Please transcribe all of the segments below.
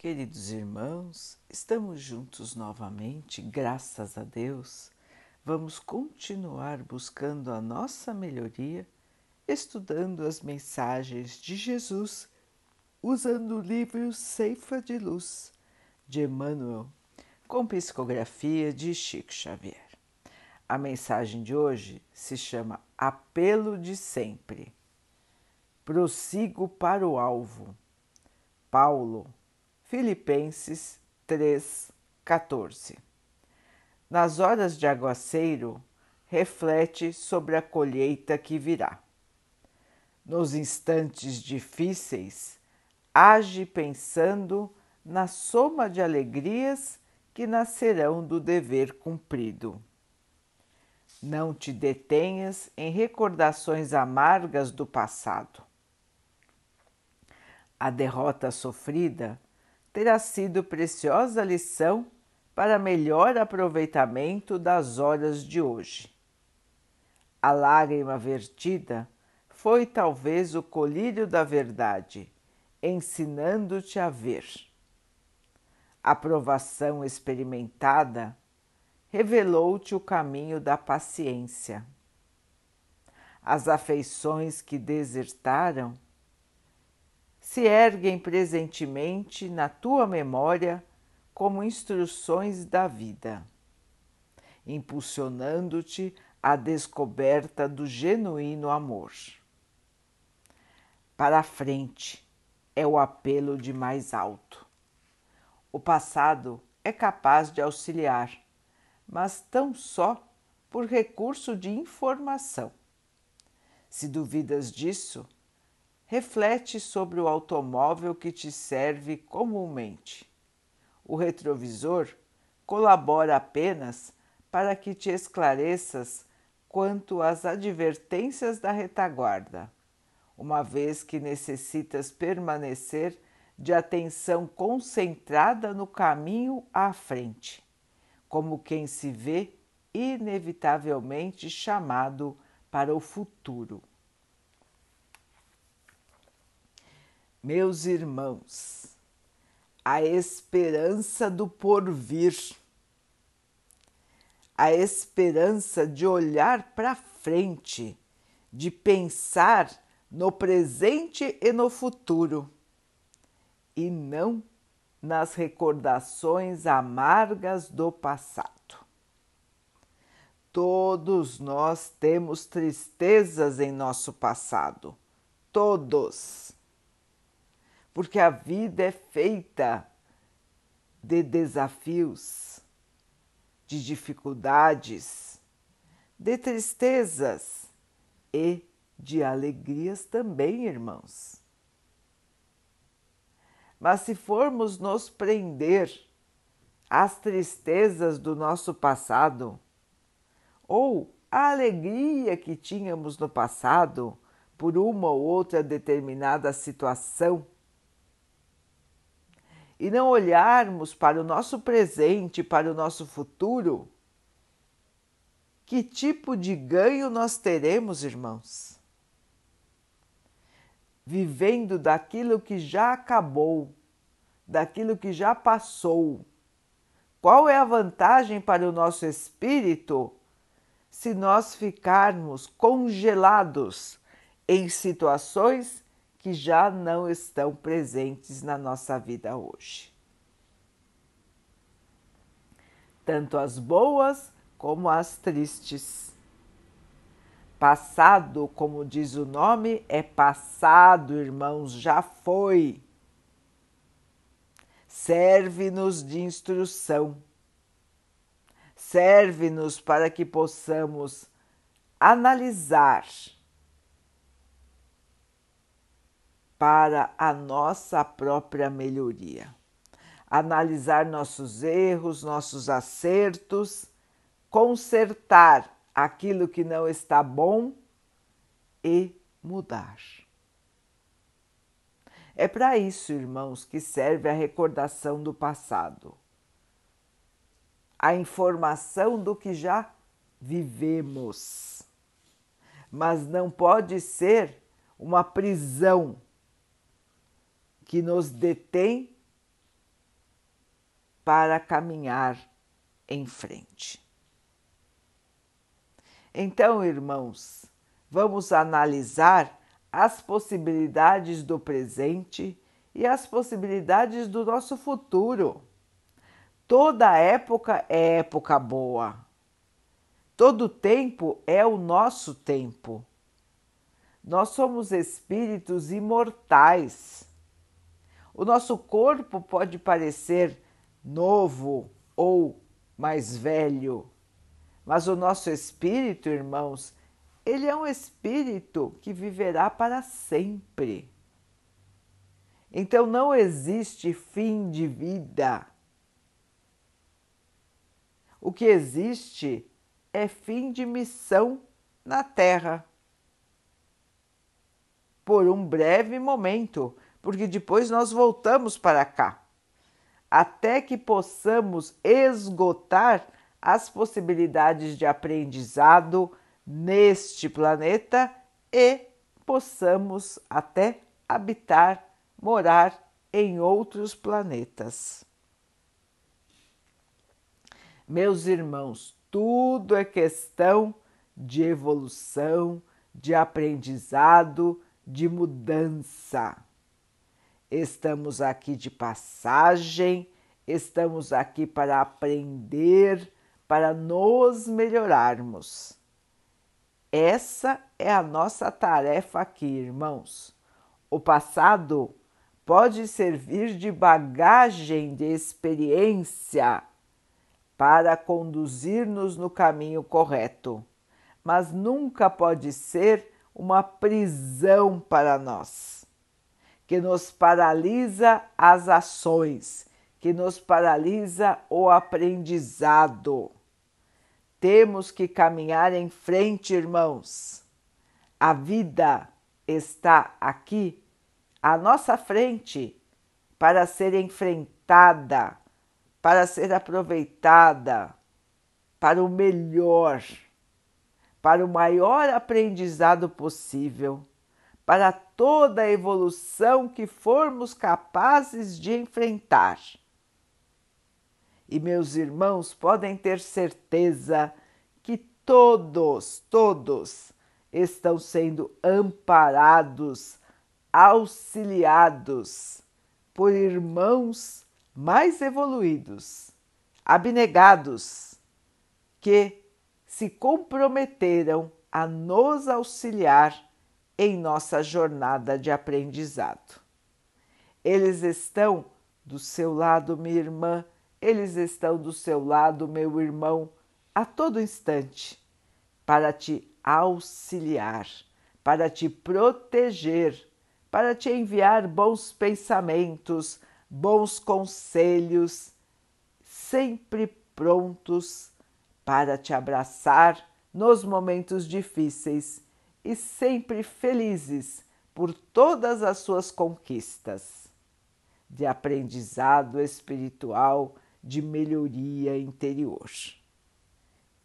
Queridos irmãos, estamos juntos novamente, graças a Deus. Vamos continuar buscando a nossa melhoria, estudando as mensagens de Jesus, usando o livro Ceifa de Luz de Emmanuel, com psicografia de Chico Xavier. A mensagem de hoje se chama Apelo de Sempre. Prossigo para o alvo. Paulo Filipenses 3,14 Nas horas de aguaceiro, reflete sobre a colheita que virá. Nos instantes difíceis, age pensando na soma de alegrias que nascerão do dever cumprido. Não te detenhas em recordações amargas do passado. A derrota sofrida terá sido preciosa lição para melhor aproveitamento das horas de hoje. A lágrima vertida foi talvez o colírio da verdade, ensinando-te a ver. A provação experimentada revelou-te o caminho da paciência. As afeições que desertaram se erguem presentemente na tua memória como instruções da vida, impulsionando-te à descoberta do genuíno amor. Para a frente é o apelo de mais alto. O passado é capaz de auxiliar, mas tão só por recurso de informação. Se duvidas disso, reflete sobre o automóvel que te serve comumente. O retrovisor colabora apenas para que te esclareças quanto às advertências da retaguarda, uma vez que necessitas permanecer de atenção concentrada no caminho à frente, como quem se vê inevitavelmente chamado para o futuro. Meus irmãos, a esperança do porvir, a esperança de olhar para frente, de pensar no presente e no futuro, e não nas recordações amargas do passado. Todos nós temos tristezas em nosso passado, todos porque a vida é feita de desafios, de dificuldades, de tristezas e de alegrias também, irmãos. Mas se formos nos prender às tristezas do nosso passado, ou a alegria que tínhamos no passado por uma ou outra determinada situação, e não olharmos para o nosso presente, para o nosso futuro, que tipo de ganho nós teremos, irmãos? Vivendo daquilo que já acabou, daquilo que já passou. Qual é a vantagem para o nosso espírito se nós ficarmos congelados em situações que já não estão presentes na nossa vida hoje. Tanto as boas como as tristes. Passado, como diz o nome, é passado, irmãos, já foi. Serve-nos de instrução, serve-nos para que possamos analisar para a nossa própria melhoria. Analisar nossos erros, nossos acertos, consertar aquilo que não está bom e mudar. É para isso, irmãos, que serve a recordação do passado, a informação do que já vivemos. Mas não pode ser uma prisão que nos detém para caminhar em frente. Então, irmãos, vamos analisar as possibilidades do presente e as possibilidades do nosso futuro. Toda época é época boa. Todo tempo é o nosso tempo. Nós somos espíritos imortais. O nosso corpo pode parecer novo ou mais velho, mas o nosso espírito, irmãos, ele é um espírito que viverá para sempre. Então não existe fim de vida. O que existe é fim de missão na Terra. Por um breve momento, porque depois nós voltamos para cá, até que possamos esgotar as possibilidades de aprendizado neste planeta e possamos até habitar, morar em outros planetas. Meus irmãos, tudo é questão de evolução, de aprendizado, de mudança. Estamos aqui de passagem, estamos aqui para aprender, para nos melhorarmos. Essa é a nossa tarefa aqui, irmãos. O passado pode servir de bagagem de experiência para conduzir-nos no caminho correto, mas nunca pode ser uma prisão para nós, que nos paralisa as ações, que nos paralisa o aprendizado. Temos que caminhar em frente, irmãos. A vida está aqui à nossa frente para ser enfrentada para ser aproveitada para o melhor, para o maior aprendizado possível, para toda a evolução que formos capazes de enfrentar. E meus irmãos podem ter certeza que todos, todos estão sendo amparados, auxiliados por irmãos mais evoluídos, abnegados, que se comprometeram a nos auxiliar em nossa jornada de aprendizado. Eles estão do seu lado, minha irmã, eles estão do seu lado, meu irmão, a todo instante, para te auxiliar, para te proteger, para te enviar bons pensamentos, bons conselhos, sempre prontos para te abraçar nos momentos difíceis e sempre felizes por todas as suas conquistas de aprendizado espiritual, de melhoria interior.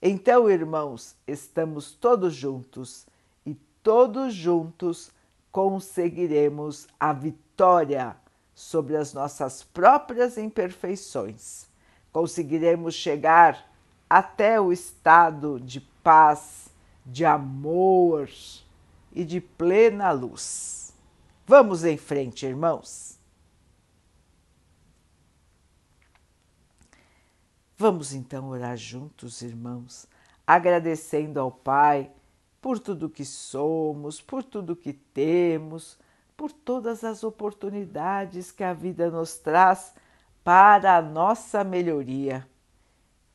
Então, irmãos, estamos todos juntos e todos juntos conseguiremos a vitória sobre as nossas próprias imperfeições. Conseguiremos chegar até o estado de paz, de amor e de plena luz. Vamos em frente, irmãos. Vamos então orar juntos, irmãos, agradecendo ao Pai por tudo que somos, por tudo que temos, por todas as oportunidades que a vida nos traz para a nossa melhoria,